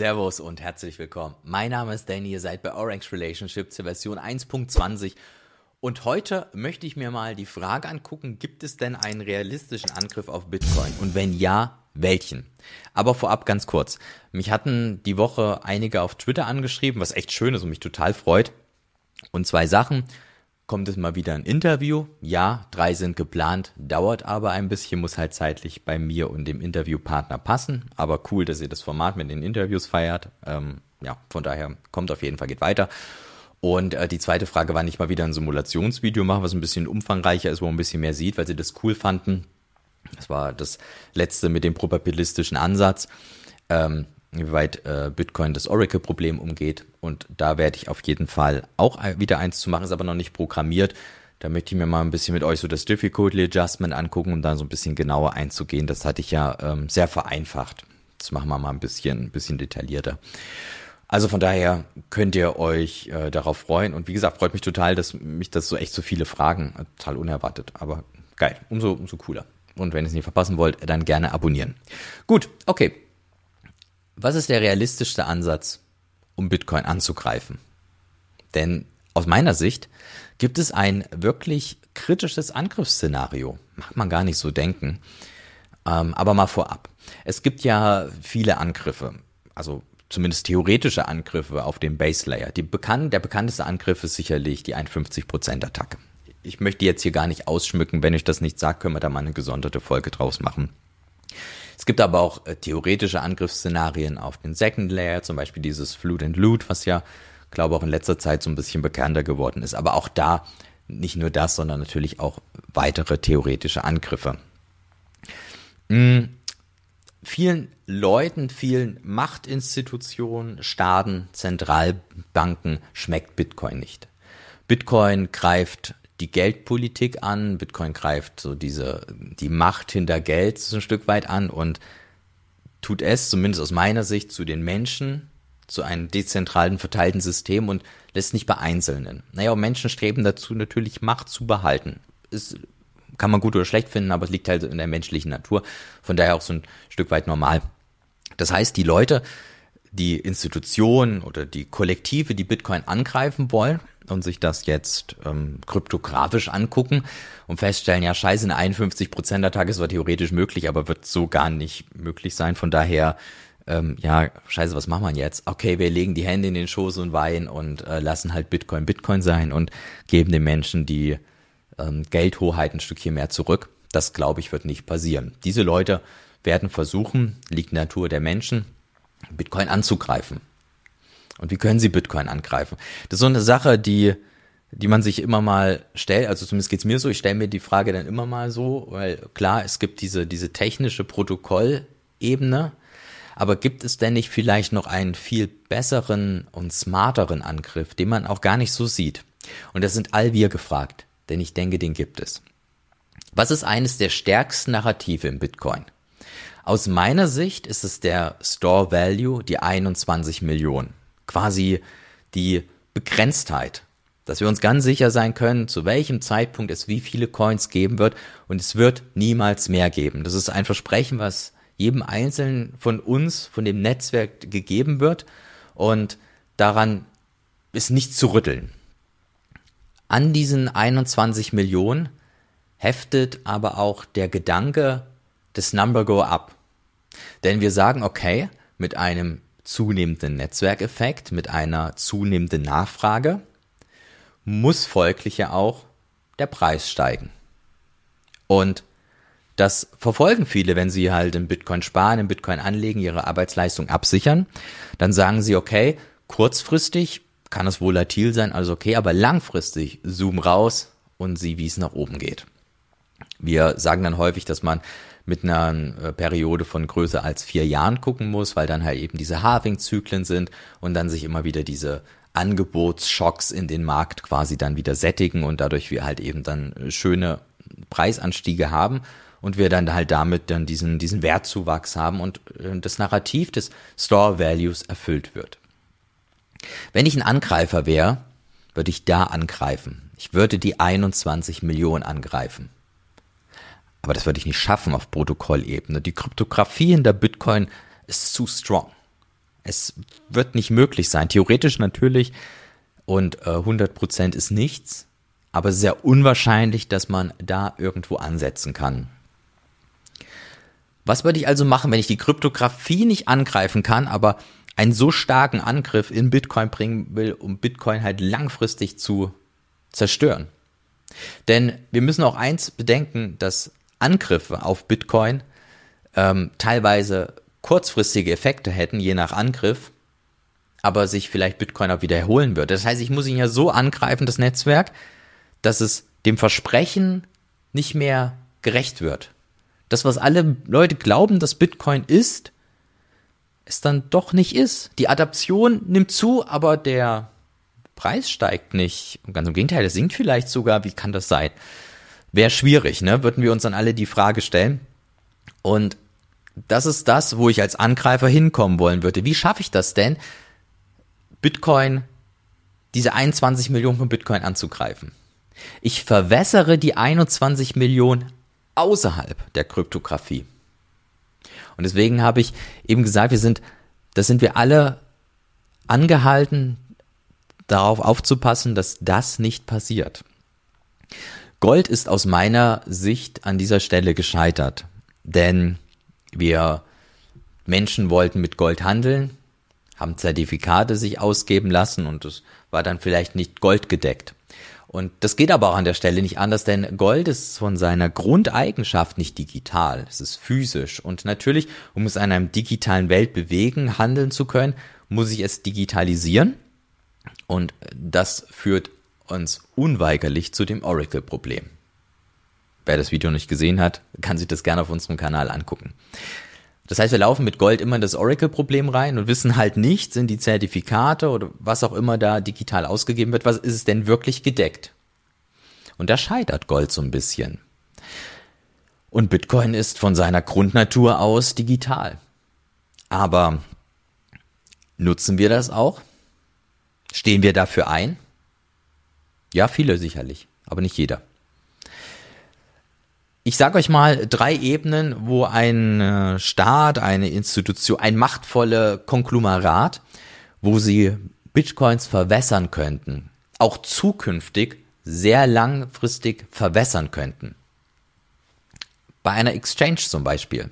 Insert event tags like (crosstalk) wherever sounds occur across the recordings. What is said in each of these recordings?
Servus und herzlich willkommen. Mein Name ist Danny, ihr seid bei Orange Relationship zur Version 1.20 und heute möchte ich mir mal die Frage angucken, gibt es denn einen realistischen Angriff auf Bitcoin und wenn ja, welchen? Aber vorab ganz kurz. Mich hatten die Woche einige auf Twitter angeschrieben, was echt schön ist und mich total freut. Und zwei Sachen kommt es mal wieder ein Interview. Ja, drei sind geplant, dauert aber ein bisschen, muss halt zeitlich bei mir und dem Interviewpartner passen. Aber cool, dass ihr das Format mit den Interviews feiert. Ähm, ja, von daher kommt auf jeden Fall, geht weiter. Und äh, die zweite Frage war nicht mal wieder ein Simulationsvideo machen, was ein bisschen umfangreicher ist, wo man ein bisschen mehr sieht, weil sie das cool fanden. Das war das letzte mit dem probabilistischen Ansatz. Ähm, inwieweit äh, Bitcoin das Oracle-Problem umgeht. Und da werde ich auf jeden Fall auch wieder eins zu machen, ist aber noch nicht programmiert. Da möchte ich mir mal ein bisschen mit euch so das Difficulty Adjustment angucken, um dann so ein bisschen genauer einzugehen. Das hatte ich ja ähm, sehr vereinfacht. Das machen wir mal ein bisschen, ein bisschen detaillierter. Also von daher könnt ihr euch äh, darauf freuen. Und wie gesagt, freut mich total, dass mich das so echt so viele Fragen, total unerwartet, aber geil, umso, umso cooler. Und wenn ihr es nicht verpassen wollt, dann gerne abonnieren. Gut, okay. Was ist der realistischste Ansatz, um Bitcoin anzugreifen? Denn aus meiner Sicht gibt es ein wirklich kritisches Angriffsszenario. Mag man gar nicht so denken. Ähm, aber mal vorab. Es gibt ja viele Angriffe, also zumindest theoretische Angriffe auf den Base Layer. Die bekannt, der bekannteste Angriff ist sicherlich die 51% Attacke. Ich möchte jetzt hier gar nicht ausschmücken. Wenn ich das nicht sage, können wir da mal eine gesonderte Folge draus machen. Es gibt aber auch äh, theoretische Angriffsszenarien auf den Second Layer, zum Beispiel dieses Flood and Loot, was ja, glaube auch in letzter Zeit so ein bisschen bekannter geworden ist. Aber auch da nicht nur das, sondern natürlich auch weitere theoretische Angriffe. Mhm. Vielen Leuten, vielen Machtinstitutionen, Staaten, Zentralbanken schmeckt Bitcoin nicht. Bitcoin greift die Geldpolitik an. Bitcoin greift so diese, die Macht hinter Geld so ein Stück weit an und tut es, zumindest aus meiner Sicht, zu den Menschen, zu einem dezentralen, verteilten System und lässt nicht bei Einzelnen. Naja, und Menschen streben dazu, natürlich Macht zu behalten. Ist, kann man gut oder schlecht finden, aber es liegt halt in der menschlichen Natur. Von daher auch so ein Stück weit normal. Das heißt, die Leute, die Institutionen oder die Kollektive, die Bitcoin angreifen wollen, und sich das jetzt ähm, kryptografisch angucken und feststellen, ja, scheiße, eine 51 Prozent Attacke ist zwar theoretisch möglich, aber wird so gar nicht möglich sein. Von daher, ähm, ja, scheiße, was machen wir jetzt? Okay, wir legen die Hände in den Schoß und weinen und äh, lassen halt Bitcoin Bitcoin sein und geben den Menschen die ähm, Geldhoheit ein Stückchen mehr zurück. Das, glaube ich, wird nicht passieren. Diese Leute werden versuchen, liegt Natur der Menschen, Bitcoin anzugreifen. Und wie können sie Bitcoin angreifen? Das ist so eine Sache, die, die man sich immer mal stellt, also zumindest geht's mir so, ich stelle mir die Frage dann immer mal so, weil klar, es gibt diese, diese technische Protokollebene, aber gibt es denn nicht vielleicht noch einen viel besseren und smarteren Angriff, den man auch gar nicht so sieht? Und das sind all wir gefragt, denn ich denke, den gibt es. Was ist eines der stärksten Narrative im Bitcoin? Aus meiner Sicht ist es der Store Value, die 21 Millionen quasi die Begrenztheit, dass wir uns ganz sicher sein können, zu welchem Zeitpunkt es wie viele Coins geben wird und es wird niemals mehr geben. Das ist ein Versprechen, was jedem Einzelnen von uns, von dem Netzwerk gegeben wird und daran ist nicht zu rütteln. An diesen 21 Millionen heftet aber auch der Gedanke des Number Go Up. Denn wir sagen, okay, mit einem zunehmenden Netzwerkeffekt, mit einer zunehmenden Nachfrage, muss folglich ja auch der Preis steigen. Und das verfolgen viele, wenn sie halt in Bitcoin sparen, in Bitcoin anlegen, ihre Arbeitsleistung absichern. Dann sagen sie, okay, kurzfristig kann es volatil sein, also okay, aber langfristig zoom raus und sieh, wie es nach oben geht. Wir sagen dann häufig, dass man mit einer äh, Periode von größer als vier Jahren gucken muss, weil dann halt eben diese Halving-Zyklen sind und dann sich immer wieder diese Angebotsschocks in den Markt quasi dann wieder sättigen und dadurch wir halt eben dann schöne Preisanstiege haben und wir dann halt damit dann diesen, diesen Wertzuwachs haben und äh, das Narrativ des Store Values erfüllt wird. Wenn ich ein Angreifer wäre, würde ich da angreifen. Ich würde die 21 Millionen angreifen. Aber das würde ich nicht schaffen auf Protokollebene. Die Kryptographie in der Bitcoin ist zu strong. Es wird nicht möglich sein. Theoretisch natürlich und äh, 100% ist nichts, aber sehr unwahrscheinlich, dass man da irgendwo ansetzen kann. Was würde ich also machen, wenn ich die Kryptographie nicht angreifen kann, aber einen so starken Angriff in Bitcoin bringen will, um Bitcoin halt langfristig zu zerstören? Denn wir müssen auch eins bedenken, dass Angriffe auf Bitcoin ähm, teilweise kurzfristige Effekte hätten, je nach Angriff, aber sich vielleicht Bitcoin auch wieder erholen würde. Das heißt, ich muss ihn ja so angreifen, das Netzwerk, dass es dem Versprechen nicht mehr gerecht wird. Das, was alle Leute glauben, dass Bitcoin ist, es dann doch nicht ist. Die Adaption nimmt zu, aber der Preis steigt nicht. Und ganz im Gegenteil, es sinkt vielleicht sogar. Wie kann das sein? Wäre schwierig, ne? Würden wir uns dann alle die Frage stellen. Und das ist das, wo ich als Angreifer hinkommen wollen würde. Wie schaffe ich das denn, Bitcoin, diese 21 Millionen von Bitcoin anzugreifen? Ich verwässere die 21 Millionen außerhalb der Kryptographie. Und deswegen habe ich eben gesagt, wir sind, das sind wir alle angehalten, darauf aufzupassen, dass das nicht passiert. Gold ist aus meiner Sicht an dieser Stelle gescheitert, denn wir Menschen wollten mit Gold handeln, haben Zertifikate sich ausgeben lassen und es war dann vielleicht nicht goldgedeckt. Und das geht aber auch an der Stelle nicht anders, denn Gold ist von seiner Grundeigenschaft nicht digital. Es ist physisch. Und natürlich, um es in einer digitalen Welt bewegen, handeln zu können, muss ich es digitalisieren. Und das führt uns unweigerlich zu dem Oracle-Problem. Wer das Video nicht gesehen hat, kann sich das gerne auf unserem Kanal angucken. Das heißt, wir laufen mit Gold immer in das Oracle-Problem rein und wissen halt nicht, sind die Zertifikate oder was auch immer da digital ausgegeben wird, was ist es denn wirklich gedeckt? Und da scheitert Gold so ein bisschen. Und Bitcoin ist von seiner Grundnatur aus digital. Aber nutzen wir das auch? Stehen wir dafür ein? Ja, viele sicherlich, aber nicht jeder. Ich sage euch mal drei Ebenen, wo ein äh, Staat, eine Institution, ein machtvolle Konglomerat, wo sie Bitcoins verwässern könnten, auch zukünftig sehr langfristig verwässern könnten. Bei einer Exchange zum Beispiel.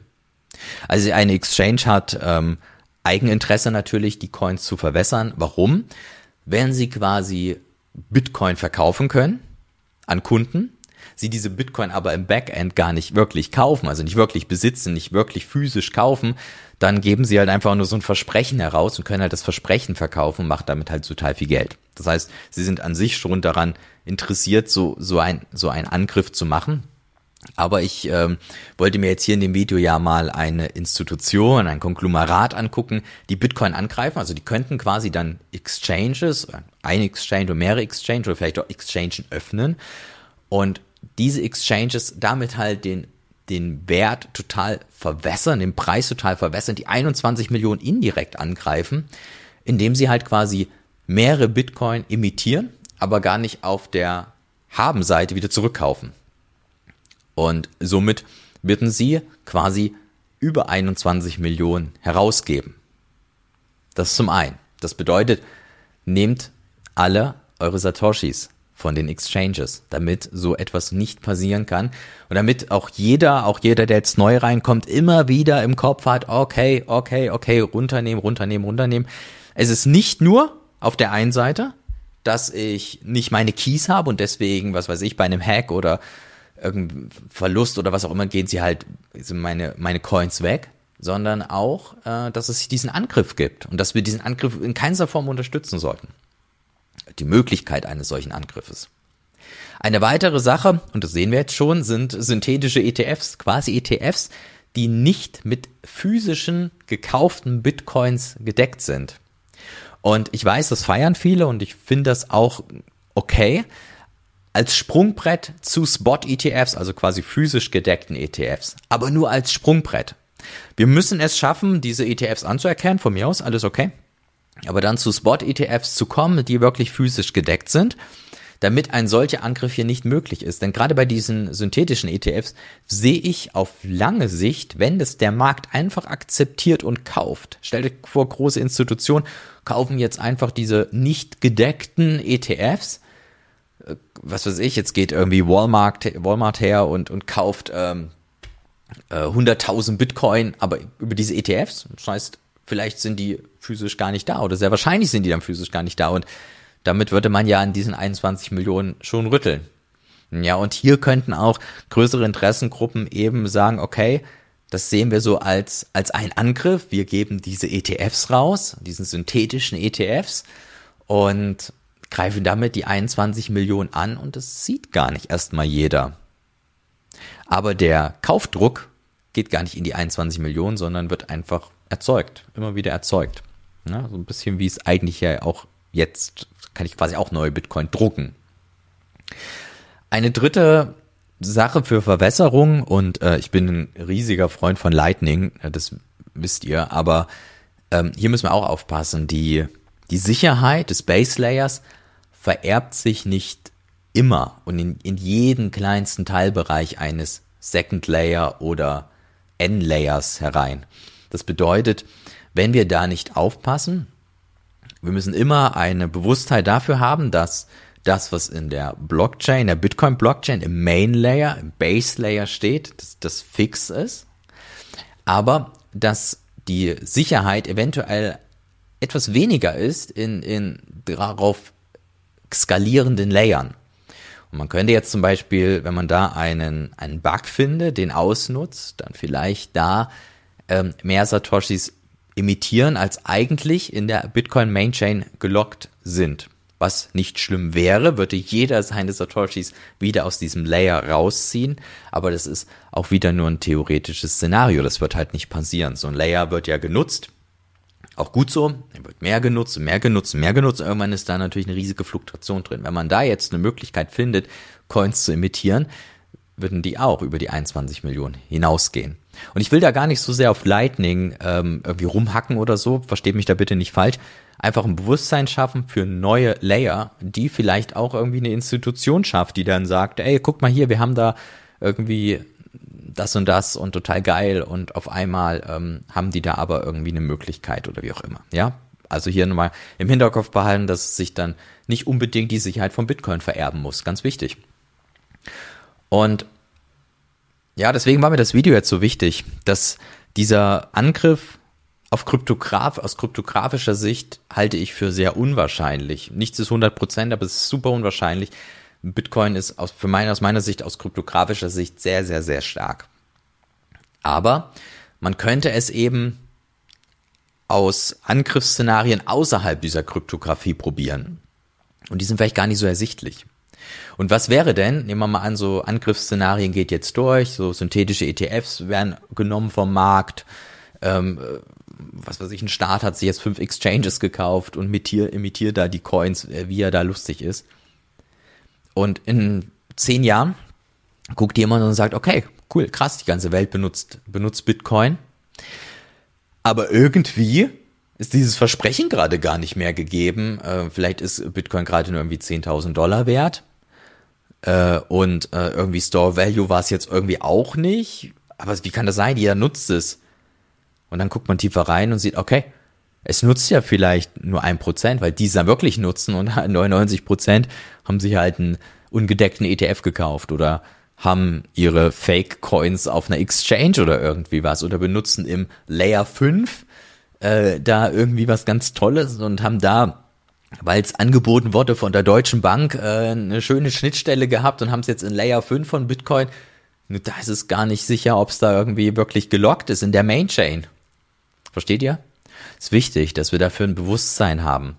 Also eine Exchange hat ähm, Eigeninteresse natürlich, die Coins zu verwässern. Warum? Wenn sie quasi Bitcoin verkaufen können an Kunden, sie diese Bitcoin aber im Backend gar nicht wirklich kaufen, also nicht wirklich besitzen, nicht wirklich physisch kaufen, dann geben sie halt einfach nur so ein Versprechen heraus und können halt das Versprechen verkaufen und machen damit halt total viel Geld. Das heißt, sie sind an sich schon daran interessiert, so, so ein, so einen Angriff zu machen. Aber ich ähm, wollte mir jetzt hier in dem Video ja mal eine Institution, ein Konglomerat angucken, die Bitcoin angreifen. Also die könnten quasi dann Exchanges, ein Exchange oder mehrere Exchange oder vielleicht auch Exchange öffnen und diese Exchanges damit halt den, den Wert total verwässern, den Preis total verwässern, die 21 Millionen indirekt angreifen, indem sie halt quasi mehrere Bitcoin imitieren, aber gar nicht auf der Haben-Seite wieder zurückkaufen. Und somit würden sie quasi über 21 Millionen herausgeben. Das zum einen. Das bedeutet, nehmt alle eure Satoshis, von den Exchanges, damit so etwas nicht passieren kann und damit auch jeder, auch jeder, der jetzt neu reinkommt, immer wieder im Kopf hat, okay, okay, okay, runternehmen, runternehmen, runternehmen. Es ist nicht nur auf der einen Seite, dass ich nicht meine Keys habe und deswegen, was weiß ich, bei einem Hack oder irgendeinem Verlust oder was auch immer gehen sie halt sind meine meine Coins weg, sondern auch, äh, dass es diesen Angriff gibt und dass wir diesen Angriff in keiner Form unterstützen sollten die Möglichkeit eines solchen Angriffes. Eine weitere Sache, und das sehen wir jetzt schon, sind synthetische ETFs, quasi ETFs, die nicht mit physischen gekauften Bitcoins gedeckt sind. Und ich weiß, das feiern viele und ich finde das auch okay. Als Sprungbrett zu Spot-ETFs, also quasi physisch gedeckten ETFs, aber nur als Sprungbrett. Wir müssen es schaffen, diese ETFs anzuerkennen, von mir aus, alles okay aber dann zu Spot-ETFs zu kommen, die wirklich physisch gedeckt sind, damit ein solcher Angriff hier nicht möglich ist. Denn gerade bei diesen synthetischen ETFs sehe ich auf lange Sicht, wenn es der Markt einfach akzeptiert und kauft. Stell dir vor, große Institutionen kaufen jetzt einfach diese nicht gedeckten ETFs. Äh, was weiß ich, jetzt geht irgendwie Walmart, Walmart her und, und kauft ähm, äh, 100.000 Bitcoin, aber über diese ETFs. Das heißt, vielleicht sind die physisch gar nicht da oder sehr wahrscheinlich sind die dann physisch gar nicht da und damit würde man ja an diesen 21 Millionen schon rütteln. Ja, und hier könnten auch größere Interessengruppen eben sagen, okay, das sehen wir so als, als ein Angriff. Wir geben diese ETFs raus, diesen synthetischen ETFs und greifen damit die 21 Millionen an und das sieht gar nicht erstmal jeder. Aber der Kaufdruck geht gar nicht in die 21 Millionen, sondern wird einfach erzeugt, immer wieder erzeugt. Ja, so ein bisschen wie es eigentlich ja auch jetzt kann ich quasi auch neue Bitcoin drucken. Eine dritte Sache für Verwässerung und äh, ich bin ein riesiger Freund von Lightning, äh, das wisst ihr, aber ähm, hier müssen wir auch aufpassen. Die, die Sicherheit des Base Layers vererbt sich nicht immer und in, in jeden kleinsten Teilbereich eines Second Layer oder N-Layers herein. Das bedeutet, wenn wir da nicht aufpassen, wir müssen immer eine Bewusstheit dafür haben, dass das, was in der Blockchain, der Bitcoin-Blockchain im Main Layer, im Base Layer steht, dass das fix ist, aber dass die Sicherheit eventuell etwas weniger ist in, in darauf skalierenden Layern. Und man könnte jetzt zum Beispiel, wenn man da einen, einen Bug findet, den ausnutzt, dann vielleicht da ähm, mehr Satoshis emittieren, als eigentlich in der Bitcoin Main Chain gelockt sind. Was nicht schlimm wäre, würde jeder seine Satoshis wieder aus diesem Layer rausziehen, aber das ist auch wieder nur ein theoretisches Szenario, das wird halt nicht passieren. So ein Layer wird ja genutzt, auch gut so, er wird mehr genutzt, mehr genutzt, mehr genutzt, irgendwann ist da natürlich eine riesige Fluktuation drin. Wenn man da jetzt eine Möglichkeit findet, Coins zu emittieren, würden die auch über die 21 Millionen hinausgehen. Und ich will da gar nicht so sehr auf Lightning ähm, irgendwie rumhacken oder so, versteht mich da bitte nicht falsch. Einfach ein Bewusstsein schaffen für neue Layer, die vielleicht auch irgendwie eine Institution schafft, die dann sagt, ey, guck mal hier, wir haben da irgendwie das und das und total geil und auf einmal ähm, haben die da aber irgendwie eine Möglichkeit oder wie auch immer. Ja, also hier nochmal im Hinterkopf behalten, dass sich dann nicht unbedingt die Sicherheit von Bitcoin vererben muss. Ganz wichtig. Und ja, deswegen war mir das Video jetzt so wichtig, dass dieser Angriff auf Kryptograph, aus kryptografischer Sicht halte ich für sehr unwahrscheinlich. Nichts ist 100 Prozent, aber es ist super unwahrscheinlich. Bitcoin ist aus, für meine, aus meiner Sicht, aus kryptografischer Sicht sehr, sehr, sehr stark. Aber man könnte es eben aus Angriffsszenarien außerhalb dieser Kryptographie probieren. Und die sind vielleicht gar nicht so ersichtlich. Und was wäre denn, nehmen wir mal an, so Angriffsszenarien geht jetzt durch, so synthetische ETFs werden genommen vom Markt, ähm, was weiß ich, ein Staat hat sich jetzt fünf Exchanges gekauft und imitiert, imitiert da die Coins, äh, wie er da lustig ist. Und in zehn Jahren guckt jemand und sagt, okay, cool, krass, die ganze Welt benutzt, benutzt Bitcoin. Aber irgendwie ist dieses Versprechen gerade gar nicht mehr gegeben. Äh, vielleicht ist Bitcoin gerade nur irgendwie 10.000 Dollar wert. Äh, und äh, irgendwie Store Value war es jetzt irgendwie auch nicht. Aber wie kann das sein? Jeder nutzt es. Und dann guckt man tiefer rein und sieht, okay, es nutzt ja vielleicht nur ein Prozent, weil die es dann wirklich nutzen und (laughs) 99 Prozent haben sich halt einen ungedeckten ETF gekauft oder haben ihre Fake Coins auf einer Exchange oder irgendwie was oder benutzen im Layer 5 äh, da irgendwie was ganz Tolles und haben da weil es angeboten wurde von der Deutschen Bank, äh, eine schöne Schnittstelle gehabt und haben es jetzt in Layer 5 von Bitcoin. Da ist es gar nicht sicher, ob es da irgendwie wirklich gelockt ist in der Main Chain. Versteht ihr? Ist wichtig, dass wir dafür ein Bewusstsein haben.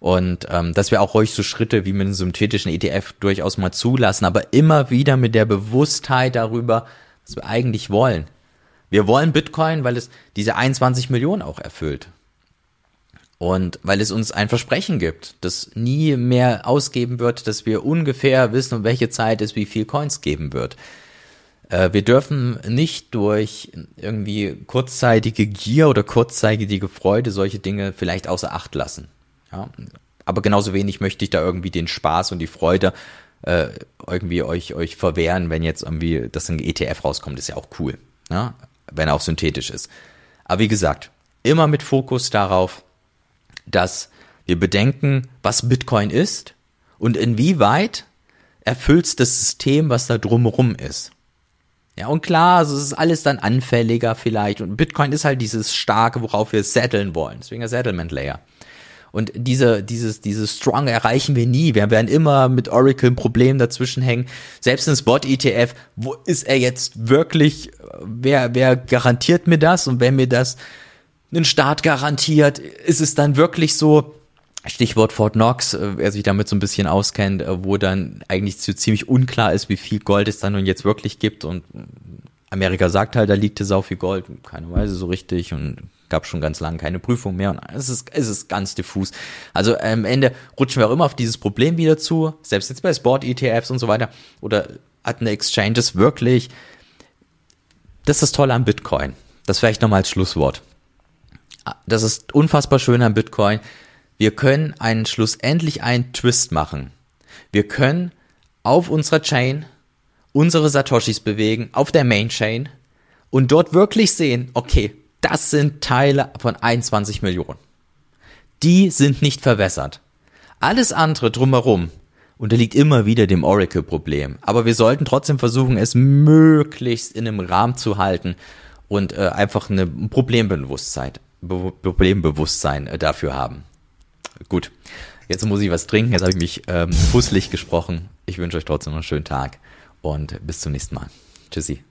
Und ähm, dass wir auch ruhig so Schritte wie mit einem synthetischen ETF durchaus mal zulassen, aber immer wieder mit der Bewusstheit darüber, was wir eigentlich wollen. Wir wollen Bitcoin, weil es diese 21 Millionen auch erfüllt. Und weil es uns ein Versprechen gibt, das nie mehr ausgeben wird, dass wir ungefähr wissen, um welche Zeit es wie viel Coins geben wird. Äh, wir dürfen nicht durch irgendwie kurzzeitige Gier oder kurzzeitige Freude solche Dinge vielleicht außer Acht lassen. Ja? Aber genauso wenig möchte ich da irgendwie den Spaß und die Freude äh, irgendwie euch, euch verwehren, wenn jetzt irgendwie das ein ETF rauskommt, ist ja auch cool, ja? wenn er auch synthetisch ist. Aber wie gesagt, immer mit Fokus darauf, dass wir bedenken, was Bitcoin ist und inwieweit erfüllt das System, was da drumherum ist. Ja, und klar, also es ist alles dann anfälliger vielleicht. Und Bitcoin ist halt dieses starke, worauf wir setteln wollen. Deswegen der Settlement Layer. Und diese, dieses, dieses Strong erreichen wir nie. Wir werden immer mit Oracle ein Problem dazwischen hängen. Selbst ein Spot-ETF, wo ist er jetzt wirklich, wer, wer garantiert mir das? Und wenn mir das einen Staat garantiert, ist es dann wirklich so, Stichwort Fort Knox, äh, wer sich damit so ein bisschen auskennt, äh, wo dann eigentlich so ziemlich unklar ist, wie viel Gold es dann nun jetzt wirklich gibt. Und Amerika sagt halt, da liegt es auch viel Gold, keine Weise so richtig. Und gab schon ganz lange keine Prüfung mehr. Und es ist, es ist ganz diffus. Also am Ende rutschen wir auch immer auf dieses Problem wieder zu, selbst jetzt bei Sport-ETFs und so weiter. Oder hatten Exchanges wirklich, das ist das Tolle an Bitcoin. Das vielleicht nochmal als Schlusswort. Das ist unfassbar schön an Bitcoin wir können einen schlussendlich einen Twist machen. Wir können auf unserer Chain unsere Satoshis bewegen, auf der Main Chain und dort wirklich sehen, okay, das sind Teile von 21 Millionen. Die sind nicht verwässert. Alles andere drumherum unterliegt immer wieder dem Oracle-Problem. Aber wir sollten trotzdem versuchen, es möglichst in einem Rahmen zu halten und äh, einfach eine Problembewusstsein, Be Problembewusstsein äh, dafür haben. Gut, jetzt muss ich was trinken. Jetzt habe ich mich ähm, fußlich gesprochen. Ich wünsche euch trotzdem einen schönen Tag und bis zum nächsten Mal. Tschüssi.